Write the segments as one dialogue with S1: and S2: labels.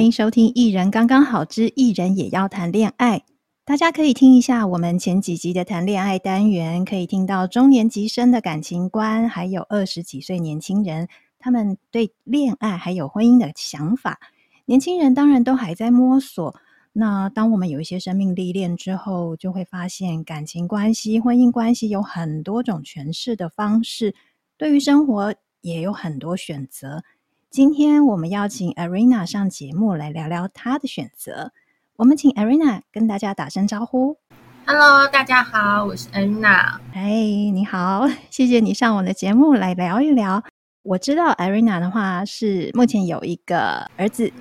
S1: 欢迎收听《艺人刚刚好之艺人也要谈恋爱》。大家可以听一下我们前几集的谈恋爱单元，可以听到中年级生的感情观，还有二十几岁年轻人他们对恋爱还有婚姻的想法。年轻人当然都还在摸索。那当我们有一些生命历练之后，就会发现感情关系、婚姻关系有很多种诠释的方式，对于生活也有很多选择。今天我们邀请 Arena 上节目来聊聊她的选择。我们请 Arena 跟大家打声招呼。
S2: Hello，大家好，我是 Arena。
S1: 哎，你好，谢谢你上我的节目来聊一聊。我知道 Arena 的话是目前有一个儿子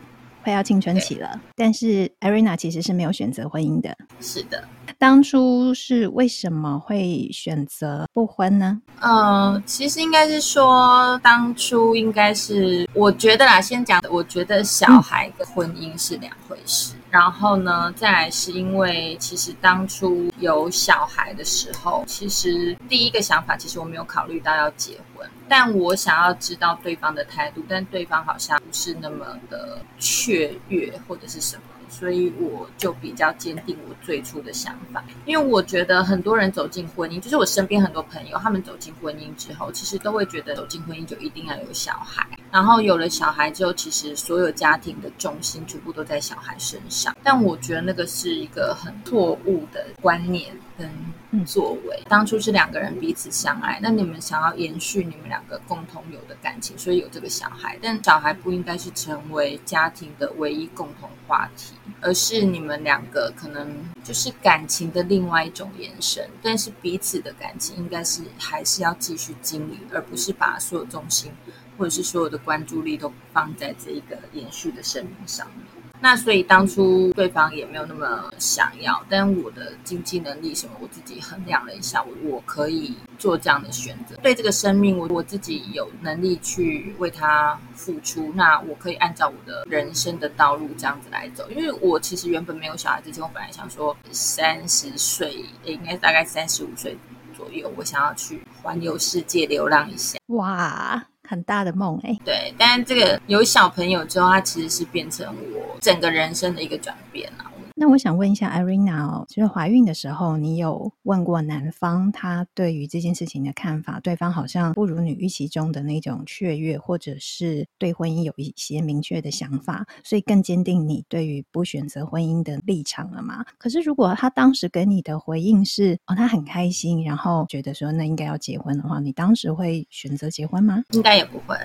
S1: 快要青春期了，但是 Arena 其实是没有选择婚姻的。
S2: 是的。
S1: 当初是为什么会选择不婚呢？
S2: 呃，其实应该是说，当初应该是我觉得啦，先讲，我觉得小孩跟婚姻是两回事。嗯、然后呢，再来是因为其实当初有小孩的时候，其实第一个想法，其实我没有考虑到要结婚，但我想要知道对方的态度，但对方好像不是那么的雀跃或者是什么。所以我就比较坚定我最初的想法，因为我觉得很多人走进婚姻，就是我身边很多朋友，他们走进婚姻之后，其实都会觉得走进婚姻就一定要有小孩，然后有了小孩之后，其实所有家庭的重心全部都在小孩身上。但我觉得那个是一个很错误的观念跟作为。当初是两个人彼此相爱，那你们想要延续你们两个共同有的感情，所以有这个小孩，但小孩不应该是成为家庭的唯一共同话题。而是你们两个可能就是感情的另外一种延伸，但是彼此的感情应该是还是要继续经营，而不是把所有重心或者是所有的关注力都放在这一个延续的生命上面。那所以当初对方也没有那么想要，但我的经济能力什么，我自己衡量了一下，我我可以做这样的选择。对这个生命，我我自己有能力去为他付出，那我可以按照我的人生的道路这样子来走。因为我其实原本没有小孩之前，我本来想说三十岁，也应该大概三十五岁左右，我想要去环游世界流浪一下。
S1: 哇！很大的梦哎、
S2: 对，但是这个有小朋友之后，他其实是变成我整个人生的一个转变啊。
S1: 那我想问一下 Arena 哦，就是怀孕的时候，你有问过男方他对于这件事情的看法？对方好像不如你预期中的那种雀跃，或者是对婚姻有一些明确的想法，所以更坚定你对于不选择婚姻的立场了吗？可是如果他当时给你的回应是哦，他很开心，然后觉得说那应该要结婚的话，你当时会选择结婚吗？
S2: 应该也不会，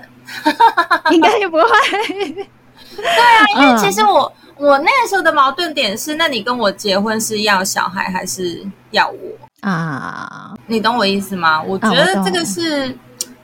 S1: 应该也不会。
S2: 对啊，因为其实我。嗯我那个时候的矛盾点是，那你跟我结婚是要小孩还是要我啊？你懂我意思吗？我觉得这个是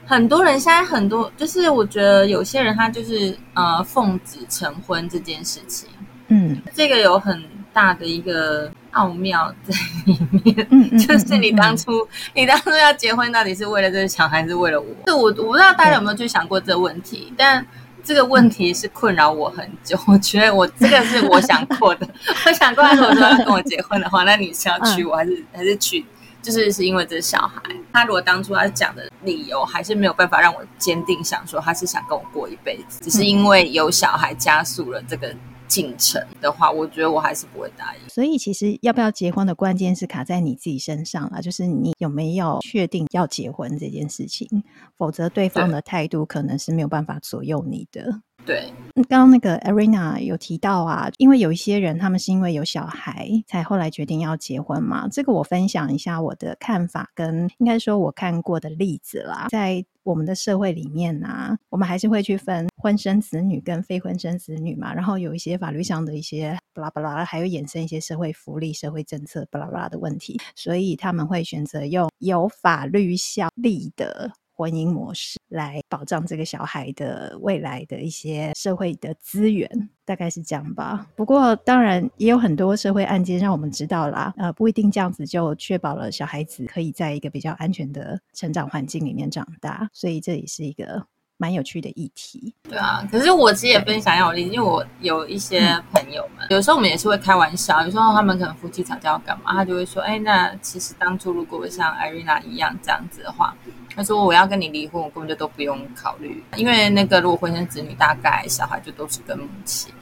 S2: 很多人现在很多，就是我觉得有些人他就是呃奉子成婚这件事情，嗯，这个有很大的一个奥妙在里面，嗯，就是你当初你当初要结婚到底是为了这个小孩，还是为了我？就我我不知道大家有没有去想过这个问题，但。这个问题是困扰我很久，我觉得我这个是我想过的。我想过，来如果说要跟我结婚的话，那你是要娶我还是还是娶？就是是因为这是小孩。他如果当初他讲的理由还是没有办法让我坚定想说他是想跟我过一辈子，只是因为有小孩加速了这个。进程的话，我觉得我还是不会答应。
S1: 所以，其实要不要结婚的关键是卡在你自己身上了，就是你有没有确定要结婚这件事情，否则对方的态度可能是没有办法左右你的。
S2: 对，
S1: 刚刚那个 Arena 有提到啊，因为有一些人他们是因为有小孩才后来决定要结婚嘛。这个我分享一下我的看法，跟应该说我看过的例子啦。在我们的社会里面呢、啊，我们还是会去分婚生子女跟非婚生子女嘛。然后有一些法律上的一些巴拉巴拉，还有衍生一些社会福利、社会政策巴拉巴拉的问题，所以他们会选择用有法律效力的。婚姻模式来保障这个小孩的未来的一些社会的资源，大概是这样吧。不过，当然也有很多社会案件让我们知道啦，呃，不一定这样子就确保了小孩子可以在一个比较安全的成长环境里面长大。所以，这也是一个蛮有趣的议题。
S2: 对啊，可是我其实也分享一下我例子，因为我有一些朋友们，有时候我们也是会开玩笑，有时候他们可能夫妻吵架要干嘛，他就会说：“哎，那其实当初如果像 Arena 一样这样子的话。”他说我要跟你离婚，我根本就都不用考虑，因为那个如果婚生子女，大概小孩就都是跟母亲。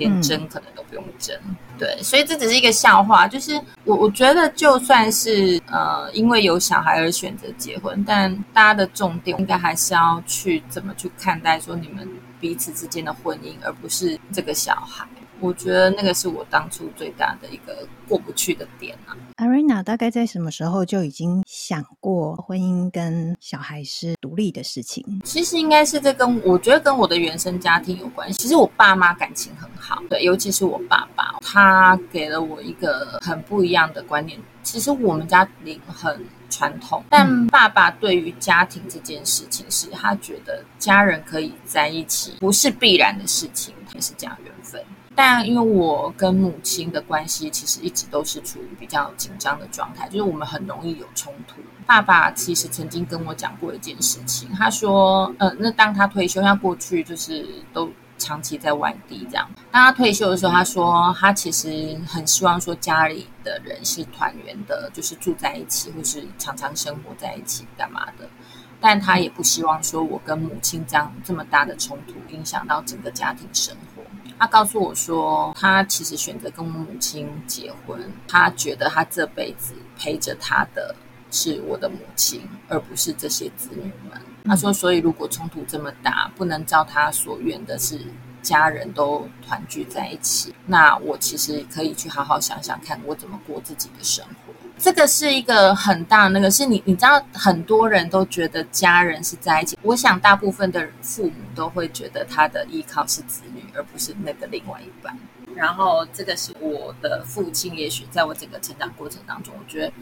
S2: 连争可能都不用争，嗯，对，所以这只是一个笑话。就是我我觉得，就算是呃，因为有小孩而选择结婚，但大家的重点应该还是要去怎么去看待说你们彼此之间的婚姻，而不是这个小孩。我觉得那个是我当初最大的一个过不去的点啊。
S1: Irena 大概在什么时候就已经想过婚姻跟小孩是独立的事情？
S2: 其实应该是这跟我觉得跟我的原生家庭有关系。其实我爸妈感情很好，对，尤其是我爸爸，他给了我一个很不一样的观念。其实我们家里很传统，但爸爸对于家庭这件事情是他觉得家人可以在一起不是必然的事情，也是讲缘分。但因为我跟母亲的关系其实一直都是处于比较紧张的状态，就是我们很容易有冲突。爸爸其实曾经跟我讲过一件事情，他说：“呃，那当他退休，他过去就是都长期在外地这样。当他退休的时候，他说他其实很希望说家里的人是团圆的，就是住在一起，或是常常生活在一起，干嘛的。但他也不希望说我跟母亲这样这么大的冲突影响到整个家庭生活。”他告诉我说，他其实选择跟我母亲结婚，他觉得他这辈子陪着他的是我的母亲，而不是这些子女们。他说，所以如果冲突这么大，不能照他所愿的是家人都团聚在一起，那我其实可以去好好想想看，我怎么过自己的生活。这个是一个很大那个，是你你知道，很多人都觉得家人是在一起。我想大部分的父母都会觉得他的依靠是子女，而不是那个另外一半。然后这个是我的父亲，也许在我整个成长过程当中，我觉得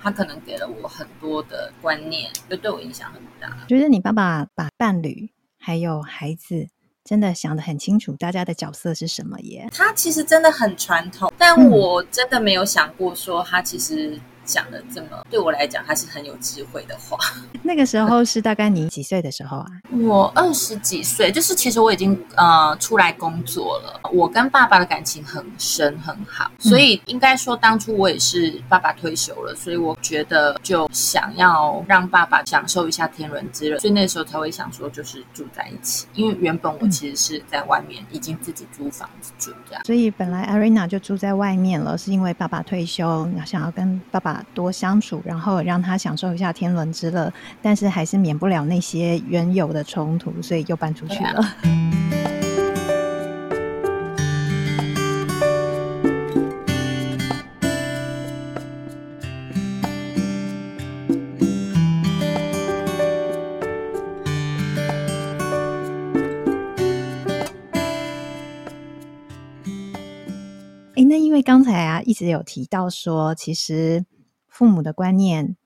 S2: 他可能给了我很多的观念，就对我影响很大。
S1: 觉得你爸爸把伴侣还有孩子。真的想得很清楚，大家的角色是什么耶？
S2: 他其实真的很传统，但我真的没有想过说他其实。讲的这么对我来讲，还是很有智慧的话。
S1: 那个时候是大概你几岁的时候啊？
S2: 我二十几岁，就是其实我已经呃出来工作了。我跟爸爸的感情很深很好，所以应该说当初我也是爸爸退休了，所以我觉得就想要让爸爸享受一下天伦之乐，所以那时候才会想说就是住在一起。因为原本我其实是在外面已经自己租房子住这样，
S1: 所以本来 Arena 就住在外面了，是因为爸爸退休，想要跟爸爸。多相处，然后让他享受一下天伦之乐，但是还是免不了那些原有的冲突，所以又搬出去了。哎，那因为刚才啊，一直有提到说，其实。父母的观念，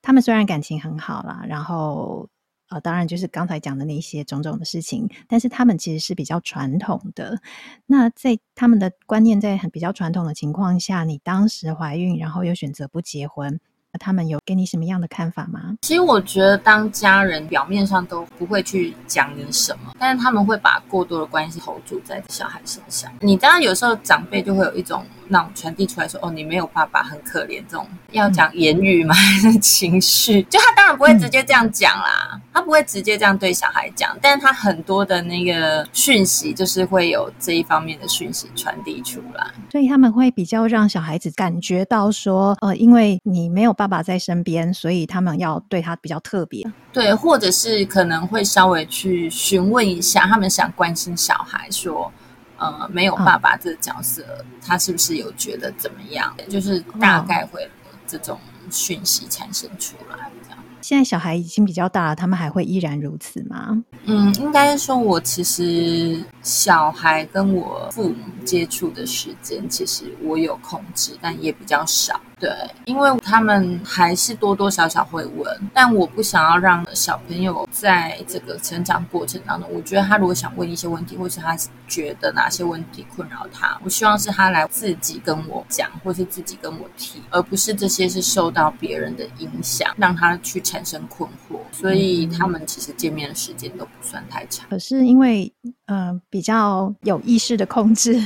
S1: 他们虽然感情很好啦，然后呃，当然就是刚才讲的那些种种的事情，但是他们其实是比较传统的。那在他们的观念在很比较传统的情况下，你当时怀孕，然后又选择不结婚。他们有给你什么样的看法吗？
S2: 其实我觉得，当家人表面上都不会去讲你什么，但是他们会把过多的关系投注在小孩身上。你当然有时候长辈就会有一种那种传递出来说：“哦，你没有爸爸，很可怜。”这种要讲言语吗？还是情绪？就他当然不会直接这样讲啦，嗯、他不会直接这样对小孩讲，但是他很多的那个讯息，就是会有这一方面的讯息传递出来，
S1: 所以他们会比较让小孩子感觉到说：“呃，因为你没有爸爸。”爸爸在身边，所以他们要对他比较特别。
S2: 对，或者是可能会稍微去询问一下，他们想关心小孩，说，呃，没有爸爸这个角色，哦，他是不是有觉得怎么样？就是大概会有这种讯息产生出来。这样，
S1: 现在小孩已经比较大了，他们还会依然如此吗？
S2: 嗯，应该说，我其实小孩跟我父母接触的时间，其实我有控制，但也比较少。对，因为他们还是多多少少会问，但我不想要让小朋友在这个成长过程当中，我觉得他如果想问一些问题，或是他觉得哪些问题困扰他，我希望是他来自己跟我讲，或是自己跟我提，而不是这些是受到别人的影响，让他去产生困惑。所以他们其实见面的时间都不算太长。
S1: 可是因为呃比较有意识的控制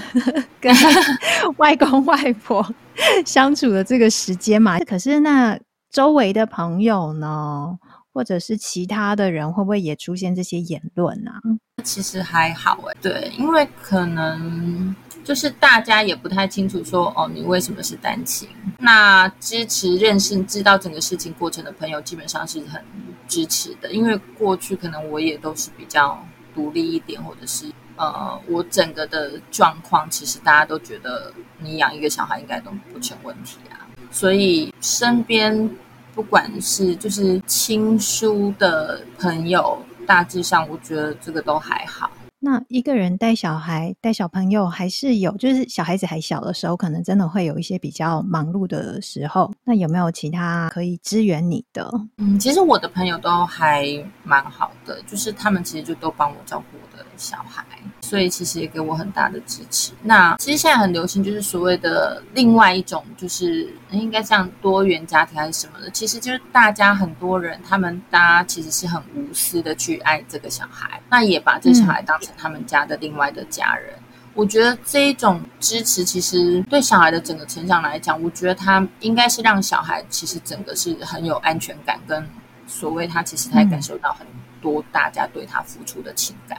S1: 跟 外公外婆。相处的这个时间嘛，可是那周围的朋友呢，或者是其他的人会不会也出现这些言论啊？
S2: 其实还好哎，对，因为可能就是大家也不太清楚说哦，你为什么是单亲？那支持、认识、知道整个事情过程的朋友，基本上是很支持的。因为过去可能我也都是比较独立一点，或者是呃，我整个的状况，其实大家都觉得你养一个小孩应该都不成问题啊。所以身边不管是就是亲疏的朋友。大致上，我觉得这个都还好。
S1: 那一个人带小孩、带小朋友，还是有，就是小孩子还小的时候，可能真的会有一些比较忙碌的时候。那有没有其他可以支援你的？
S2: 嗯，其实我的朋友都还蛮好的，就是他们其实就都帮我照顾我的小孩。所以其实也给我很大的支持。那其实现在很流行，就是所谓的另外一种，就是应该像多元家庭还是什么的。其实就是大家很多人，他们大家其实是很无私的去爱这个小孩，那也把这小孩当成他们家的另外的家人。我觉得这一种支持，其实对小孩的整个成长来讲，我觉得他应该是让小孩其实整个是很有安全感，跟所谓他其实他也感受到很多大家对他付出的情感。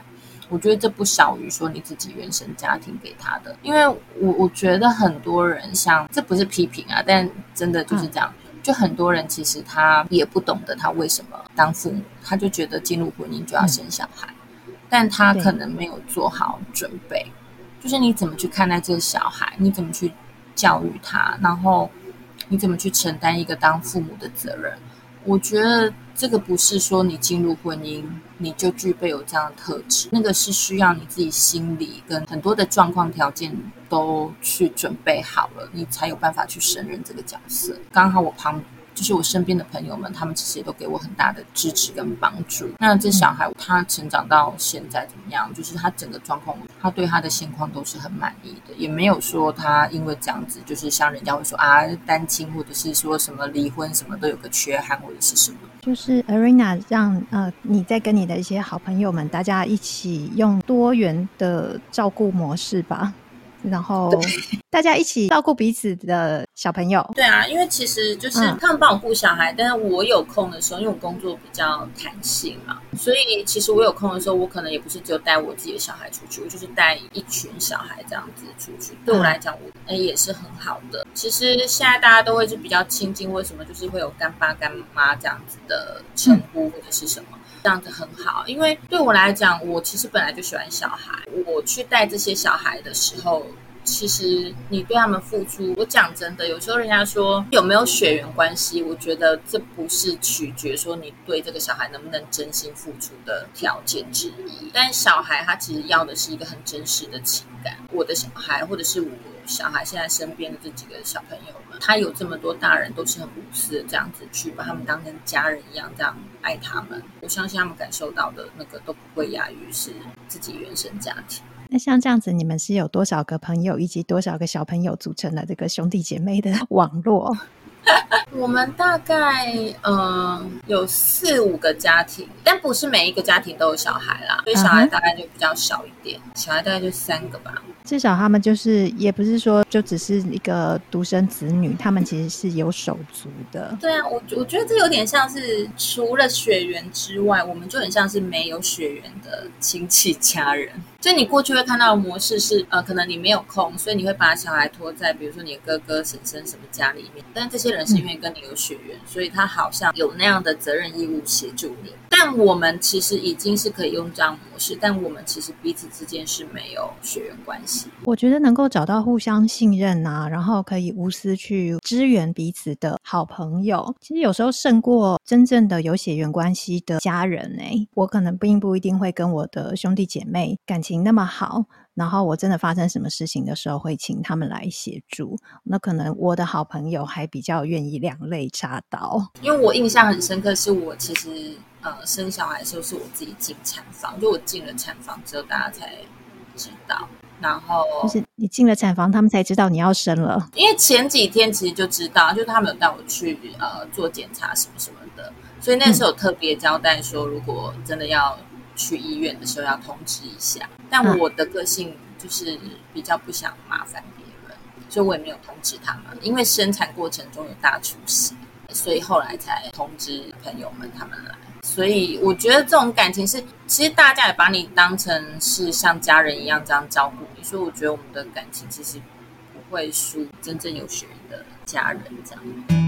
S2: 我觉得这不小于说你自己原生家庭给他的，因为我我觉得很多人像这不是批评啊，但真的就是这样，就很多人其实他也不懂得他为什么当父母，他就觉得进入婚姻就要生小孩，但他可能没有做好准备，就是你怎么去看待这个小孩，你怎么去教育他，然后你怎么去承担一个当父母的责任。我觉得这个不是说你进入婚姻你就具备有这样的特质，那个是需要你自己心理跟很多的状况条件都去准备好了，你才有办法去胜任这个角色。刚好我旁。就是我身边的朋友们，他们其实也都给我很大的支持跟帮助。那这小孩他成长到现在怎么样？就是他整个状况，他对他的现况都是很满意的，也没有说他因为这样子，就是像人家会说啊单亲，或者是说什么离婚什么都有个缺憾或者是什么。
S1: 就是 Arena 让呃你在跟你的一些好朋友们，大家一起用多元的照顾模式吧。然后大家一起照顾彼此的小朋友。
S2: 对啊，因为其实就是他们帮我顾小孩，嗯，但是我有空的时候，因为我工作比较弹性嘛，所以其实我有空的时候，我可能也不是只有带我自己的小孩出去，我就是带一群小孩这样子出去。对我来讲，我哎也是很好的。其实现在大家都会是比较亲近，为什么？就是会有干爸干妈这样子的称呼或者是什么。这样子很好，因为对我来讲，我其实本来就喜欢小孩。我去带这些小孩的时候，其实你对他们付出，我讲真的，有时候人家说有没有血缘关系，我觉得这不是取决说你对这个小孩能不能真心付出的条件之一。但小孩他其实要的是一个很真实的情感。我的小孩，或者是我小孩现在身边的这几个小朋友们，他有这么多大人都是很无私的这样子去把他们当成家人一样这样爱他们。我相信他们感受到的那个都不会亚于是自己原生家庭。
S1: 那像这样子，你们是有多少个朋友以及多少个小朋友组成了这个兄弟姐妹的 网络？
S2: 我们大概呃有四五个家庭，但不是每一个家庭都有小孩啦，所以小孩大概就比较少一点，小孩大概就三个吧。
S1: 至少他们就是也不是说就只是一个独生子女，他们其实是有手足的。
S2: 对啊，我我觉得这有点像是除了血缘之外，我们就很像是没有血缘的亲戚家人。就你过去会看到的模式是，呃，可能你没有空，所以你会把小孩托在比如说你的哥哥、婶婶什么家里面，但这些人是因为跟你有血缘，嗯，所以他好像有那样的责任义务协助你。但我们其实已经是可以用这样模式，但我们其实彼此之间是没有血缘关系。
S1: 我觉得能够找到互相信任啊，然后可以无私去支援彼此的好朋友，其实有时候胜过真正的有血缘关系的家人哎、欸。我可能并不一定会跟我的兄弟姐妹感情那么好，然后我真的发生什么事情的时候会请他们来协助。那可能我的好朋友还比较愿意两肋插刀。
S2: 因为我印象很深刻，是我其实呃生小孩的时候是我自己进产房，就我进了产房之后，大家才知道。然后
S1: 就是你进了产房，他们才知道你要生了。
S2: 因为前几天其实就知道，就是他们有带我去呃做检查什么什么的，所以那时候有特别交代说，如果真的要去医院的时候要通知一下。但我的个性就是比较不想麻烦别人，所以我也没有通知他们。因为生产过程中有大出血，所以后来才通知朋友们他们来。所以我觉得这种感情是，其实大家也把你当成是像家人一样这样照顾你，所以我觉得我们的感情其实不会输真正有血缘的家人这
S1: 样。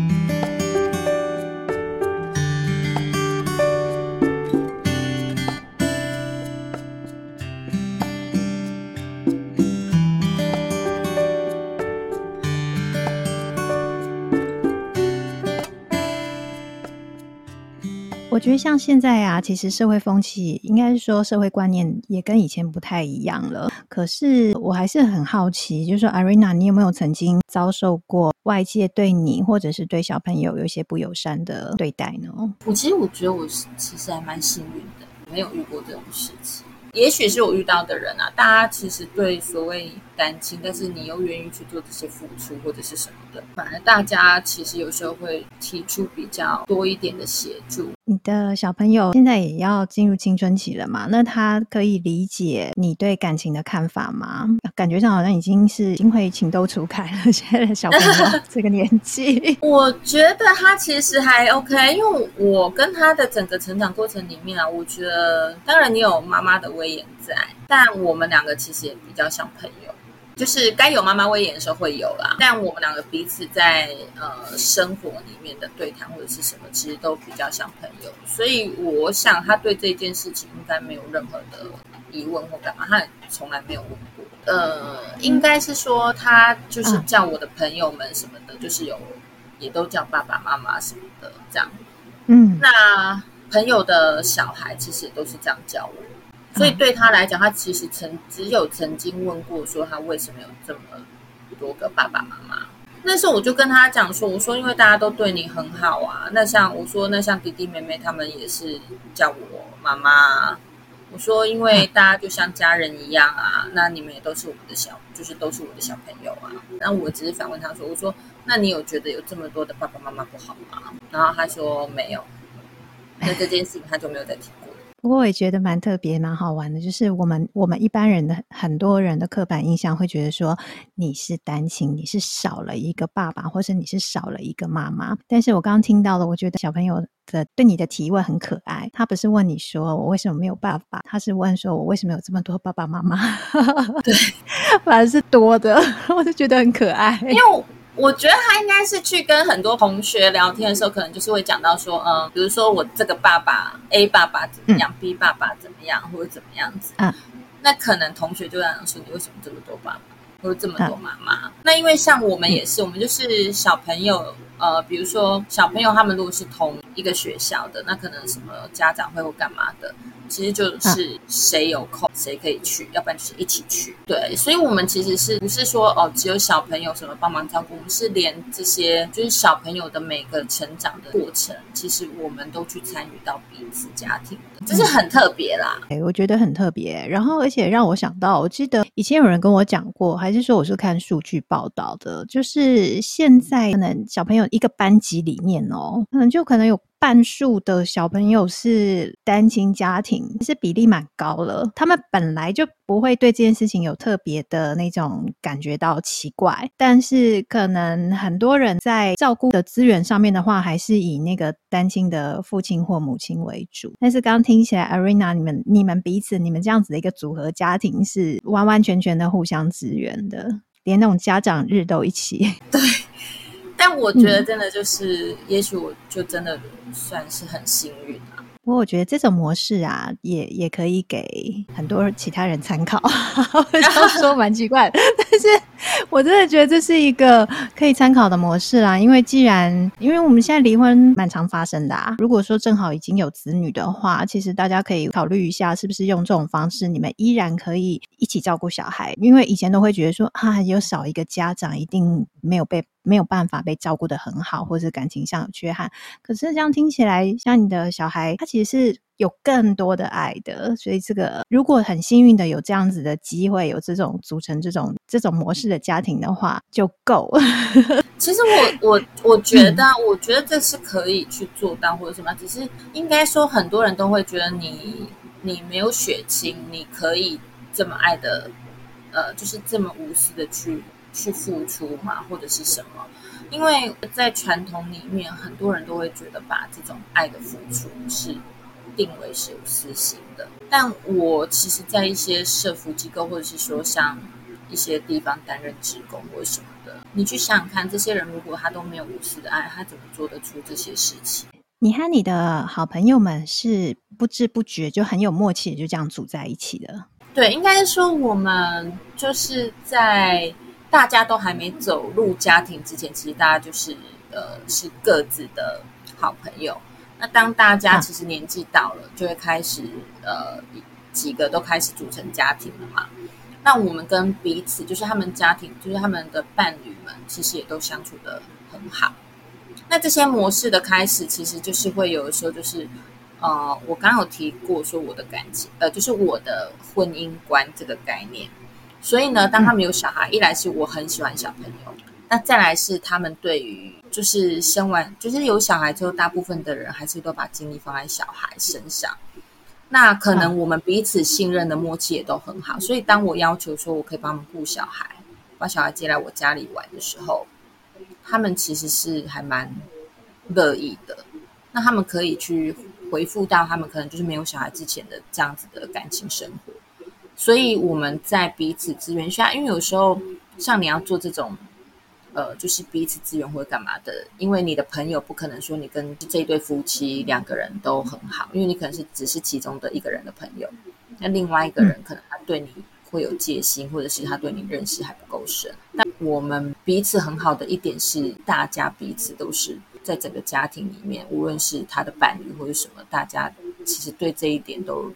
S1: 觉得像现在啊，其实社会风气应该是说社会观念也跟以前不太一样了。可是我还是很好奇，就是说 Irena，你有没有曾经遭受过外界对你或者是对小朋友有一些不友善的对待呢？
S2: 我其实我觉得我是其实还蛮幸运的，没有遇过这种事情。也许是我遇到的人啊，大家其实对所谓单亲，但是你又愿意去做这些付出或者是什么的，反而大家其实有时候会提出比较多一点的协助。
S1: 你的小朋友现在也要进入青春期了嘛？那他可以理解你对感情的看法吗？感觉上好像已经是已经会情窦初开了。现在的小朋友这个年纪，
S2: 我觉得他其实还 OK，因为我跟他的整个成长过程里面啊，我觉得当然你有妈妈的威严在，但我们两个其实也比较像朋友。就是该有妈妈威严的时候会有啦，但我们两个彼此在呃生活里面的对谈或者是什么，其实都比较像朋友，所以我想他对这件事情应该没有任何的疑问或干嘛，他也从来没有问过。呃，应该是说他就是叫我的朋友们什么的，就是有也都叫爸爸妈妈什么的这样。嗯，那朋友的小孩其实也都是这样叫我。所以对他来讲，他其实曾只有曾经问过，说他为什么有这么多个爸爸妈妈。那时候我就跟他讲说，我说因为大家都对你很好啊。那像我说，那像弟弟妹妹他们也是叫我妈妈。我说因为大家就像家人一样啊，那你们也都是我们的小，就是都是我的小朋友啊。然后我只是反问他说，我说那你有觉得有这么多的爸爸妈妈不好吗？然后他说没有。那这件事情他就没有再提过。
S1: 不过我也觉得蛮特别、蛮好玩的，就是我们我们一般人的很多人的刻板印象会觉得说你是单亲，你是少了一个爸爸，或者你是少了一个妈妈。但是我刚刚听到了，我觉得小朋友的对你的提问很可爱。他不是问你说我为什么没有爸爸，他是问说我为什么有这么多爸爸妈妈？对，反而是多的，我就觉得很可爱。
S2: 因为我觉得他应该是去跟很多同学聊天的时候，可能就是会讲到说，嗯，比如说我这个爸爸 A 爸爸怎么样、嗯、，B 爸爸怎么样，或者怎么样子。嗯，那可能同学就这样说，你为什么这么多爸爸，或者这么多妈妈？嗯、那因为像我们也是，我们就是小朋友。呃，比如说小朋友他们如果是同一个学校的，那可能什么家长会或干嘛的，其实就是谁有空谁可以去，要不然就是一起去。对，所以我们其实是不是说哦，只有小朋友什么帮忙照顾，我们是连这些就是小朋友的每个成长的过程，其实我们都去参与到彼此家庭的，这是很特别啦。
S1: 哎，我觉得很特别。然后而且让我想到，我记得以前有人跟我讲过，还是说我是看数据报道的，就是现在可能小朋友。一个班级里面哦，可能就可能有半数的小朋友是单亲家庭，其实比例蛮高了。他们本来就不会对这件事情有特别的那种感觉到奇怪，但是可能很多人在照顾的资源上面的话，还是以那个单亲的父亲或母亲为主。但是刚刚听起来，Arena，你们你们彼此你们这样子的一个组合家庭是完完全全的互相支援的，连那种家长日都一起。
S2: 对。但我觉得真的就是，嗯、也许我就真的算是很幸运啊。
S1: 不过我觉得这种模式啊，也也可以给很多其他人参考。我这样说蛮奇怪的，但是我真的觉得这是一个可以参考的模式啦。因为既然，因为我们现在离婚蛮常发生的啊。如果说正好已经有子女的话，其实大家可以考虑一下，是不是用这种方式，你们依然可以一起照顾小孩。因为以前都会觉得说啊，有少一个家长，一定没有被。没有办法被照顾的很好，或者是感情上有缺憾。可是这样听起来，像你的小孩，他其实是有更多的爱的。所以这个如果很幸运的有这样子的机会，有这种组成这种这种模式的家庭的话，就够。
S2: 其实我我我觉得，嗯、我觉得这是可以去做到或者什么。只是应该说，很多人都会觉得你你没有血亲，你可以这么爱的，呃，就是这么无私的去。去付出嘛，或者是什么？因为在传统里面，很多人都会觉得把这种爱的付出是定为是有私心的。但我其实，在一些社服机构，或者是说像一些地方担任职工或者什么的，你去想想看，这些人如果他都没有无私的爱，他怎么做得出这些事情？
S1: 你和你的好朋友们是不知不觉就很有默契，就这样组在一起的。
S2: 对，应该说我们就是在大家都还没走入家庭之前，其实大家就是呃是各自的好朋友。那当大家其实年纪到了，啊、就会开始呃几个都开始组成家庭了嘛。那我们跟彼此，就是他们家庭，就是他们的伴侣们，其实也都相处的很好。那这些模式的开始，其实就是会有的时候就是。呃，我刚刚有提过说我的感情，呃，就是我的婚姻观这个概念。所以呢，当他们有小孩，一来是我很喜欢小朋友，那再来是他们对于就是生完就是有小孩之后，大部分的人还是都把精力放在小孩身上。那可能我们彼此信任的默契也都很好，所以当我要求说我可以帮他们顾小孩，把小孩接来我家里玩的时候，他们其实是还蛮乐意的。那他们可以去。回复到他们可能就是没有小孩之前的这样子的感情生活，所以我们在彼此资源下，因为有时候像你要做这种，呃，就是彼此资源或者干嘛的，因为你的朋友不可能说你跟这一对夫妻两个人都很好，因为你可能是只是其中的一个人的朋友，那另外一个人可能他对你会有戒心，或者是他对你认识还不够深。但我们彼此很好的一点是，大家彼此都是。在整个家庭里面，无论是他的伴侣或者什么，大家其实对这一点都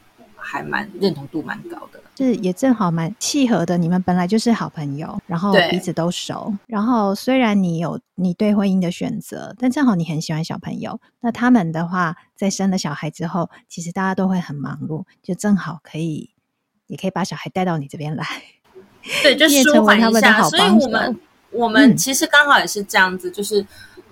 S2: 还蛮认同度蛮高的。
S1: 是也正好蛮契合的。你们本来就是好朋友，然后彼此都熟。然后虽然你有你对婚姻的选择，但正好你很喜欢小朋友。那他们的话，在生了小孩之后，其实大家都会很忙碌，就正好可以，也可以把小孩带到你这边来，
S2: 对，就 舒缓一下。所以我们我们其实刚好也是这样子，嗯、就是。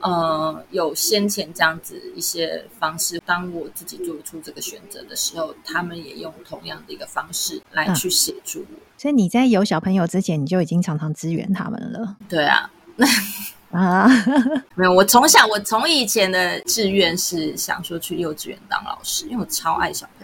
S2: 呃，有先前这样子一些方式，当我自己做出这个选择的时候，他们也用同样的一个方式来去协助我。
S1: 啊，所以你在有小朋友之前，你就已经常常支援他们了。
S2: 对啊，啊，没有，我从小我从以前的志愿是想说去幼稚园当老师，因为我超爱小朋友。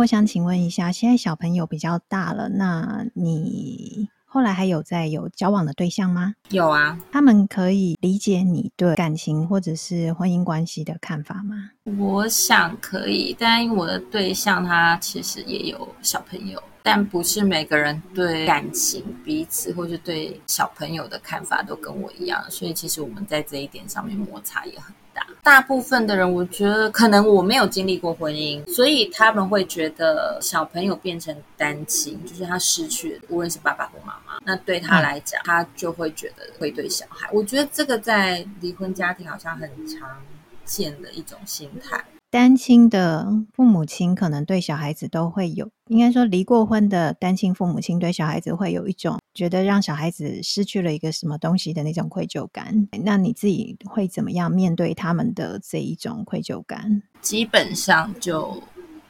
S1: 我想请问一下，现在小朋友比较大了，那你后来还有在有交往的对象吗？
S2: 有啊，
S1: 他们可以理解你对感情或者是婚姻关系的看法吗？
S2: 我想可以，但因为我的对象他其实也有小朋友，但不是每个人对感情彼此或是对小朋友的看法都跟我一样，所以其实我们在这一点上面摩擦也很。大大部分的人，我觉得可能我没有经历过婚姻，所以他们会觉得小朋友变成单亲，就是他失去了，无论是爸爸或妈妈，那对他来讲，他就会觉得会对小孩。我觉得这个在离婚家庭好像很常见的一种心态。
S1: 单亲的父母亲可能对小孩子都会有，应该说离过婚的单亲父母亲对小孩子会有一种觉得让小孩子失去了一个什么东西的那种愧疚感。那你自己会怎么样面对他们的这一种愧疚感？
S2: 基本上就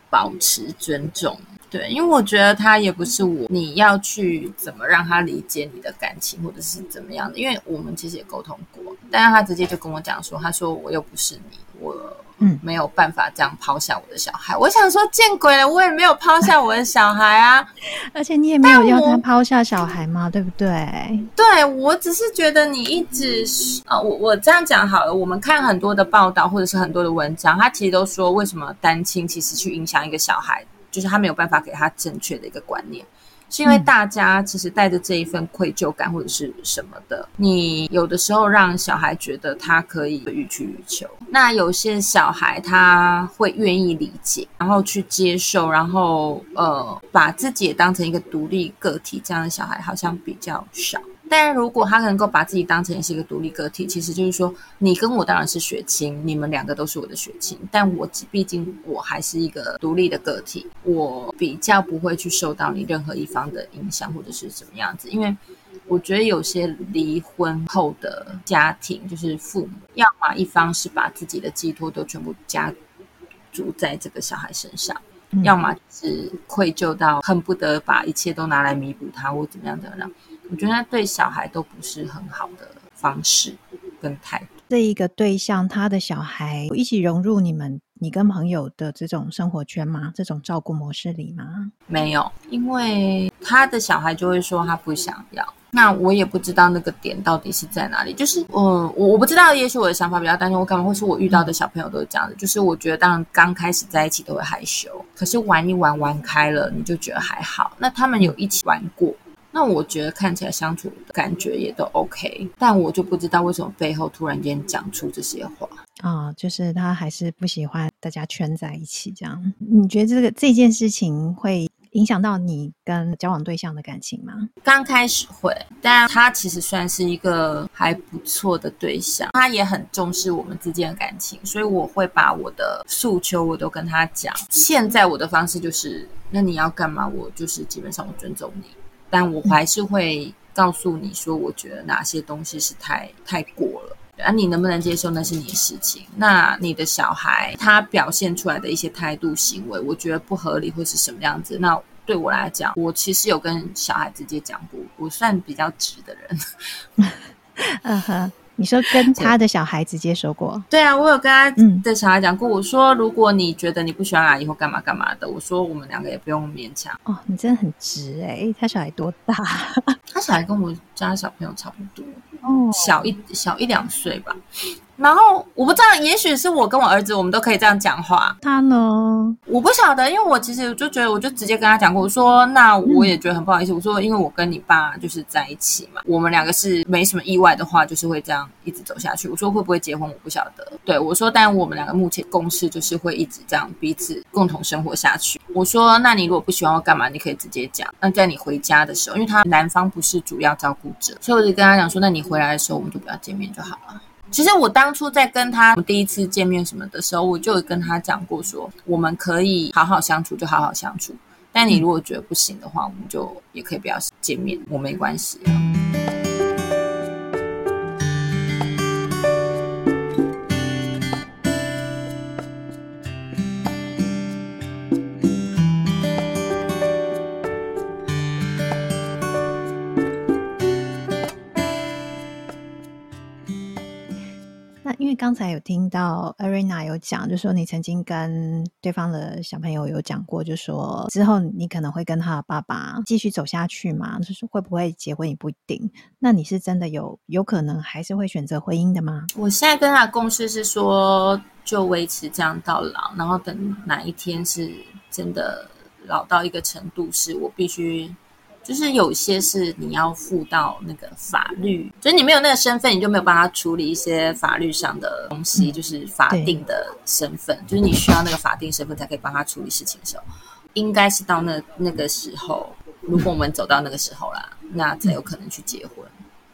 S2: 保持尊重，对，因为我觉得他也不是我，你要去怎么让他理解你的感情或者是怎么样的，因为我们其实也沟通过，但是他直接就跟我讲说，他说我又不是你，我。嗯，没有办法这样抛下我的小孩。我想说，见鬼了，我也没有抛下我的小孩啊！
S1: 而且你也没有要他抛下小孩嘛，对不对？
S2: 对，我只是觉得你一直啊、呃，我我这样讲好了。我们看很多的报道或者是很多的文章，他其实都说，为什么单亲其实去影响一个小孩，就是他没有办法给他正确的一个观念。是因为大家其实带着这一份愧疚感或者是什么的，你有的时候让小孩觉得他可以予取予求，那有些小孩他会愿意理解，然后去接受，然后呃把自己也当成一个独立个体，这样的小孩好像比较少。但如果他能够把自己当成是一个独立个体，其实就是说，你跟我当然是血亲，你们两个都是我的血亲，但我毕竟我还是一个独立的个体，我比较不会去受到你任何一方的影响或者是怎么样子，因为我觉得有些离婚后的家庭，就是父母，要么一方是把自己的寄托都全部加注在这个小孩身上，嗯、要么是愧疚到恨不得把一切都拿来弥补他，或怎么样怎么样。我觉得那对小孩都不是很好的方式跟态度。
S1: 这一个对象，他的小孩一起融入你们，你跟朋友的这种生活圈吗？这种照顾模式里吗？
S2: 没有，因为他的小孩就会说他不想要。那我也不知道那个点到底是在哪里。就是，嗯，我我不知道，也许我的想法比较单纯，我可能会是我遇到的小朋友都是这样子。就是我觉得，当然刚开始在一起都会害羞，可是玩一玩玩开了，你就觉得还好。那他们有一起玩过。那我觉得看起来相处的感觉也都 OK，但我就不知道为什么背后突然间讲出这些话
S1: 啊、哦，就是他还是不喜欢大家圈在一起这样。你觉得这个这件事情会影响到你跟交往对象的感情吗？
S2: 刚开始会，但他其实算是一个还不错的对象，他也很重视我们之间的感情，所以我会把我的诉求我都跟他讲。现在我的方式就是，那你要干嘛，我就是基本上我尊重你。但我还是会告诉你说，我觉得哪些东西是太太过了，啊，你能不能接受那是你的事情。那你的小孩他表现出来的一些态度行为，我觉得不合理或是什么样子。那对我来讲，我其实有跟小孩直接讲过，我算比较直的人。
S1: 嗯哼。你说跟他的小孩直接说过？
S2: 对啊，我有跟他的小孩讲过。我说，如果你觉得你不喜欢阿姨或干嘛干嘛的，我说我们两个也不用勉强。
S1: 哦，你真的很直哎！他小孩多大？
S2: 他小孩跟我家小朋友差不多，
S1: 哦，
S2: 小一小一两岁吧。然后我不知道，也许是我跟我儿子，我们都可以这样讲话。
S1: 他呢？
S2: 我不晓得，因为我其实就觉得，我就直接跟他讲过，我说那我也觉得很不好意思。嗯、我说，因为我跟你爸就是在一起嘛，我们两个是没什么意外的话，就是会这样一直走下去。我说会不会结婚，我不晓得。对，我说，但我们两个目前共识就是会一直这样彼此共同生活下去。我说，那你如果不喜欢我干嘛，你可以直接讲。那在你回家的时候，因为他男方不是主要照顾者，所以我就跟他讲说，那你回来的时候，我们就不要见面就好了。其实我当初在跟他第一次见面什么的时候，我就有跟他讲过说，我们可以好好相处，就好好相处。但你如果觉得不行的话，我们就也可以不要见面，我没
S1: 关系。有听到 Arena 有讲，就说你曾经跟对方的小朋友有讲过，就说之后你可能会跟他的爸爸继续走下去嘛，就是会不会结婚也不一定。那你是真的有有可能还是会选择婚姻的吗？
S2: 我现在跟他的共识是说，就维持这样到老，然后等哪一天是真的老到一个程度，是我必须。就是有些是你要付到那个法律，就是你没有那个身份，你就没有办法处理一些法律上的东西，嗯、就是法定的身份，就是你需要那个法定身份才可以帮他处理事情的时候，应该是到那那个时候，如果我们走到那个时候啦，嗯、那才有可能去结婚。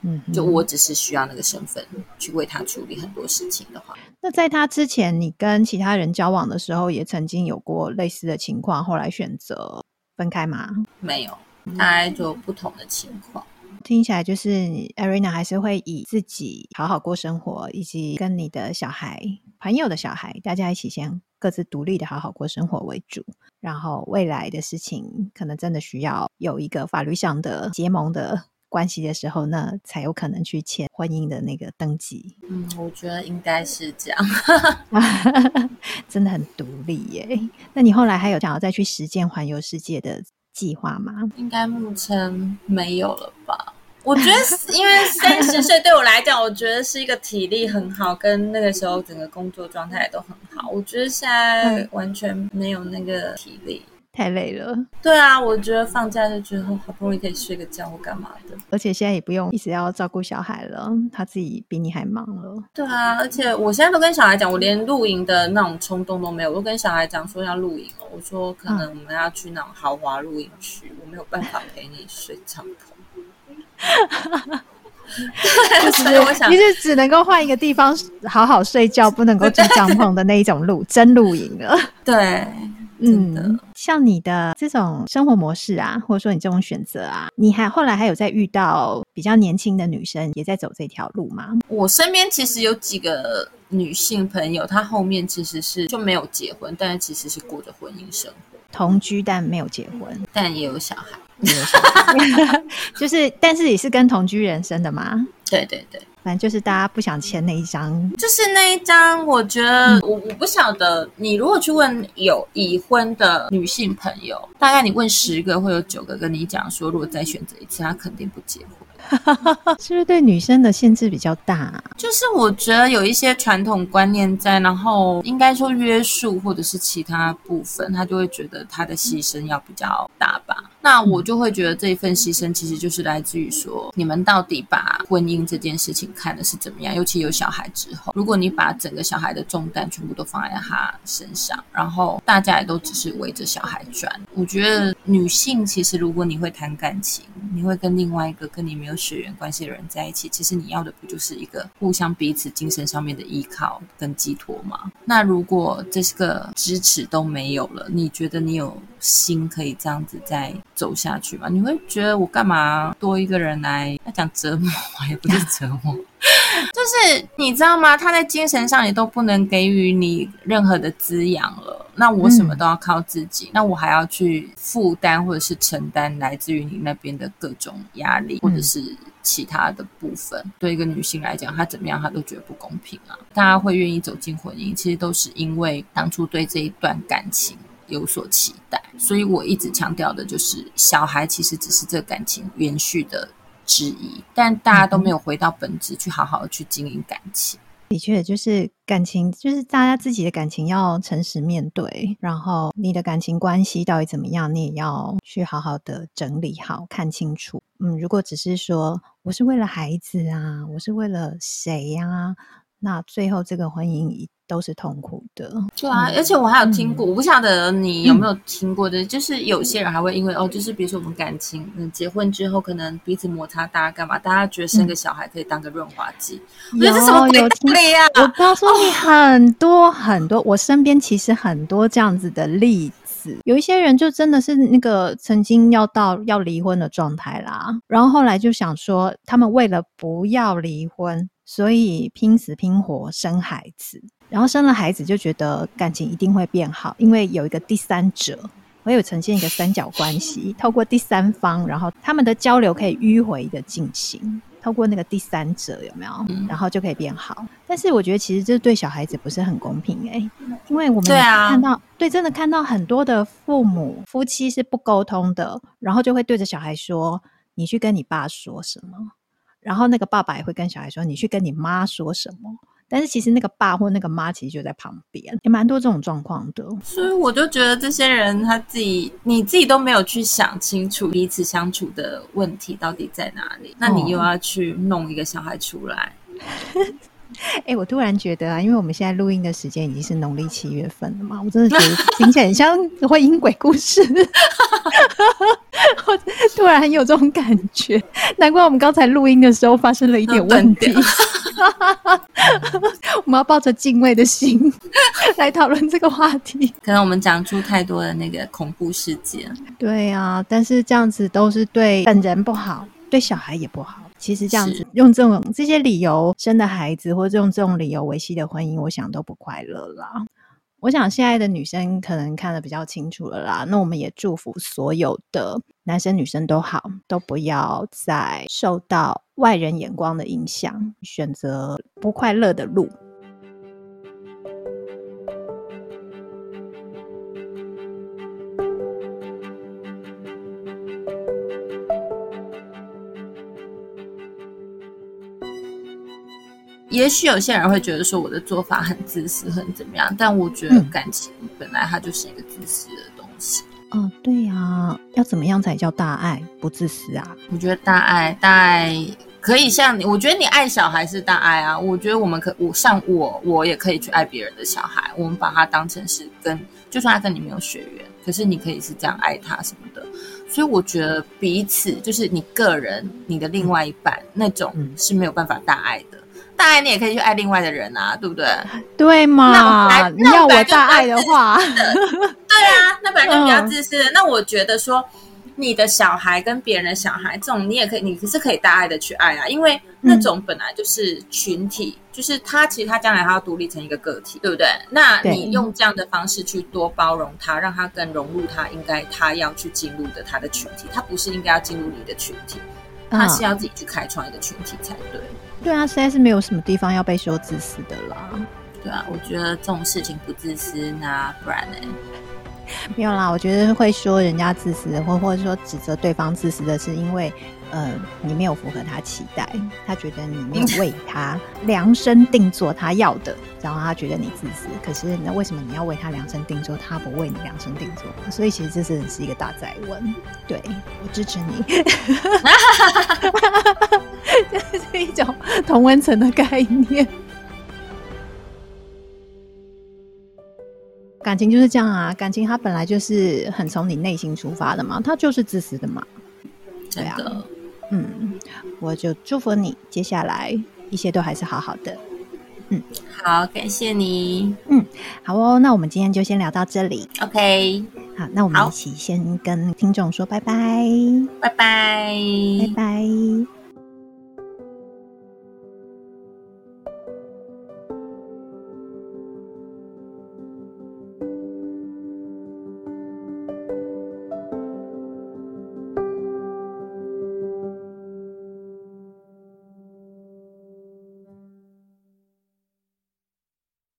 S2: 嗯，就我只是需要那个身份去为他处理很多事情的话，
S1: 那在他之前，你跟其他人交往的时候，也曾经有过类似的情况，后来选择分开吗？
S2: 没有。大概就不同的情况，
S1: 听起来就是 Arena 还是会以自己好好过生活，以及跟你的小孩、朋友的小孩，大家一起先各自独立的好好过生活为主。然后未来的事情，可能真的需要有一个法律上的结盟的关系的时候，那才有可能去签婚姻的那个登记。
S2: 嗯，我觉得应该是这样，
S1: 真的很独立耶。那你后来还有想要再去实践环游世界的计划吗？
S2: 应该目前没有了吧？我觉得，因为三十岁对我来讲，我觉得是一个体力很好，跟那个时候整个工作状态都很好。我觉得现在完全没有那个体力。
S1: 太累了，
S2: 对啊，我觉得放假就觉得好不容易可以睡个觉或干嘛的，
S1: 而且现在也不用一直要照顾小孩了，他自己比你还忙了。
S2: 对啊，而且我现在都跟小孩讲，我连露营的那种冲动都没有，我都跟小孩讲说要露营哦，我说可能我们要去那种豪华露营区，嗯、我没有办法陪你睡帐篷。
S1: 就是我想，你是只能够换一个地方好好睡觉，不能够住帐篷的那一种露 真露营了。
S2: 对。真的。嗯，
S1: 像你的这种生活模式啊，或者说你这种选择啊，你还后来还有在遇到比较年轻的女生也在走这条路吗？
S2: 我身边其实有几个女性朋友，她后面其实是就没有结婚，但是其实是过着婚姻生活，
S1: 同居但没有结婚，
S2: 但也有小孩，
S1: 也有小孩，就是但是也是跟同居人生的吗？
S2: 对对对。
S1: 反正就是大家不想签那一张，
S2: 就是那一张。我觉得我我不晓得，你如果去问有已婚的女性朋友，大概你问十个，会有九个跟你讲说，如果再选择一次，她肯定不结婚。
S1: 是不是对女生的限制比较大啊？
S2: 就是我觉得有一些传统观念在，然后应该说约束或者是其他部分，他就会觉得他的牺牲要比较大吧。那我就会觉得这一份牺牲其实就是来自于说，你们到底把婚姻这件事情看的是怎么样？尤其有小孩之后，如果你把整个小孩的重担全部都放在他身上，然后大家也都只是围着小孩转，我觉得女性其实如果你会谈感情，你会跟另外一个跟你没有血缘关系的人在一起，其实你要的不就是一个互相彼此精神上面的依靠跟寄托吗？那如果这是个支持都没有了，你觉得你有心可以这样子再走下去吗？你会觉得我干嘛多一个人来要讲折磨，也不是折磨，就是你知道吗？他在精神上也都不能给予你任何的滋养了。那我什么都要靠自己，嗯、那我还要去负担或者是承担来自于你那边的各种压力，或者是其他的部分。嗯、对一个女性来讲，她怎么样，她都觉得不公平啊。大家会愿意走进婚姻，其实都是因为当初对这一段感情有所期待。所以我一直强调的就是，小孩其实只是这感情延续的之一，但大家都没有回到本质去好好的去经营感情。
S1: 的确，就是感情，就是大家自己的感情要诚实面对，然后你的感情关系到底怎么样，你也要去好好的整理好，看清楚。嗯，如果只是说我是为了孩子啊，我是为了谁呀、啊，那最后这个婚姻一。都是痛苦的，
S2: 对啊，而且我还有听过，嗯、我不晓得你有没有听过的，嗯、就是有些人还会因为哦，就是比如说我们感情，嗯，结婚之后可能彼此摩擦大家，干嘛？大家觉得生个小孩可以当个润滑剂，我觉得这什么鬼道理呀？
S1: 我告诉你，很多很多，我身边其实很多这样子的例子，有一些人就真的是那个曾经要到要离婚的状态啦，然后后来就想说，他们为了不要离婚，所以拼死拼活生孩子。然后生了孩子就觉得感情一定会变好，因为有一个第三者，我有呈现一个三角关系，透过第三方，然后他们的交流可以迂回的进行，透过那个第三者有没有？然后就可以变好。但是我觉得其实这对小孩子不是很公平诶、欸，因为我们看到，对啊，对，真的看到很多的父母夫妻是不沟通的，然后就会对着小孩说：“你去跟你爸说什么？”然后那个爸爸也会跟小孩说：“你去跟你妈说什么？”但是其实那个爸或那个妈其实就在旁边，也蛮多这种状况的。
S2: 所以我就觉得这些人他自己，你自己都没有去想清楚彼此相处的问题到底在哪里，那你又要去弄一个小孩出来。
S1: 哦 哎、欸，我突然觉得啊，因为我们现在录音的时间已经是农历七月份了嘛，我真的觉得听起来很像会阴鬼故事。我突然很有这种感觉，难怪我们刚才录音的时候发生了一点问题。我们要抱着敬畏的心来讨论这个话题，
S2: 可能我们讲出太多的那个恐怖事件。
S1: 对啊，但是这样子都是对本人不好，对小孩也不好。其实这样子用这种这些理由生的孩子，或者用这种理由维系的婚姻，我想都不快乐啦。我想现在的女生可能看得比较清楚了啦。那我们也祝福所有的男生女生都好，都不要再受到外人眼光的影响，选择不快乐的路。
S2: 也许有些人会觉得说我的做法很自私，很怎么样？但我觉得感情本来它就是一个自私的东西。
S1: 嗯、哦，对呀、啊，要怎么样才叫大爱不自私啊？
S2: 我觉得大爱，大爱可以像你，我觉得你爱小孩是大爱啊。我觉得我们可，我像我，我也可以去爱别人的小孩。我们把他当成是跟，就算他跟你没有血缘，可是你可以是这样爱他什么的。所以我觉得彼此就是你个人，你的另外一半、嗯、那种是没有办法大爱的。大爱你也可以去爱另外的人啊，对不对？
S1: 对嘛？那要我大爱的话，
S2: 对啊，那本来就比较自私的。嗯、那我觉得说。你的小孩跟别人的小孩，这种你也可以，你是可以大爱的去爱啊，因为那种本来就是群体，嗯、就是他其实他将来他要独立成一个个体，对不对？那你用这样的方式去多包容他，让他更融入他应该他要去进入的他的群体，他不是应该要进入你的群体，他是要自己去开创一个群体才对。
S1: 对啊，实在是没有什么地方要被说自私的啦。
S2: 对啊，我觉得这种事情不自私，那不然呢？
S1: 没有啦，我觉得会说人家自私，或或者说指责对方自私的是因为，呃，你没有符合他期待，他觉得你没有为他 量身定做他要的，然后他觉得你自私。可是那为什么你要为他量身定做，他不为你量身定做？所以其实这是是一个大灾问。对，我支持你，这是一种同温层的概念。感情就是这样啊，感情它本来就是很从你内心出发的嘛，它就是自私的嘛，对啊，嗯，我就祝福你，接下来一切都还是好好的，嗯，
S2: 好，感谢你，
S1: 嗯，好哦，那我们今天就先聊到这里
S2: ，OK，
S1: 好，那我们一起先跟听众说拜拜，
S2: 拜拜，
S1: 拜拜。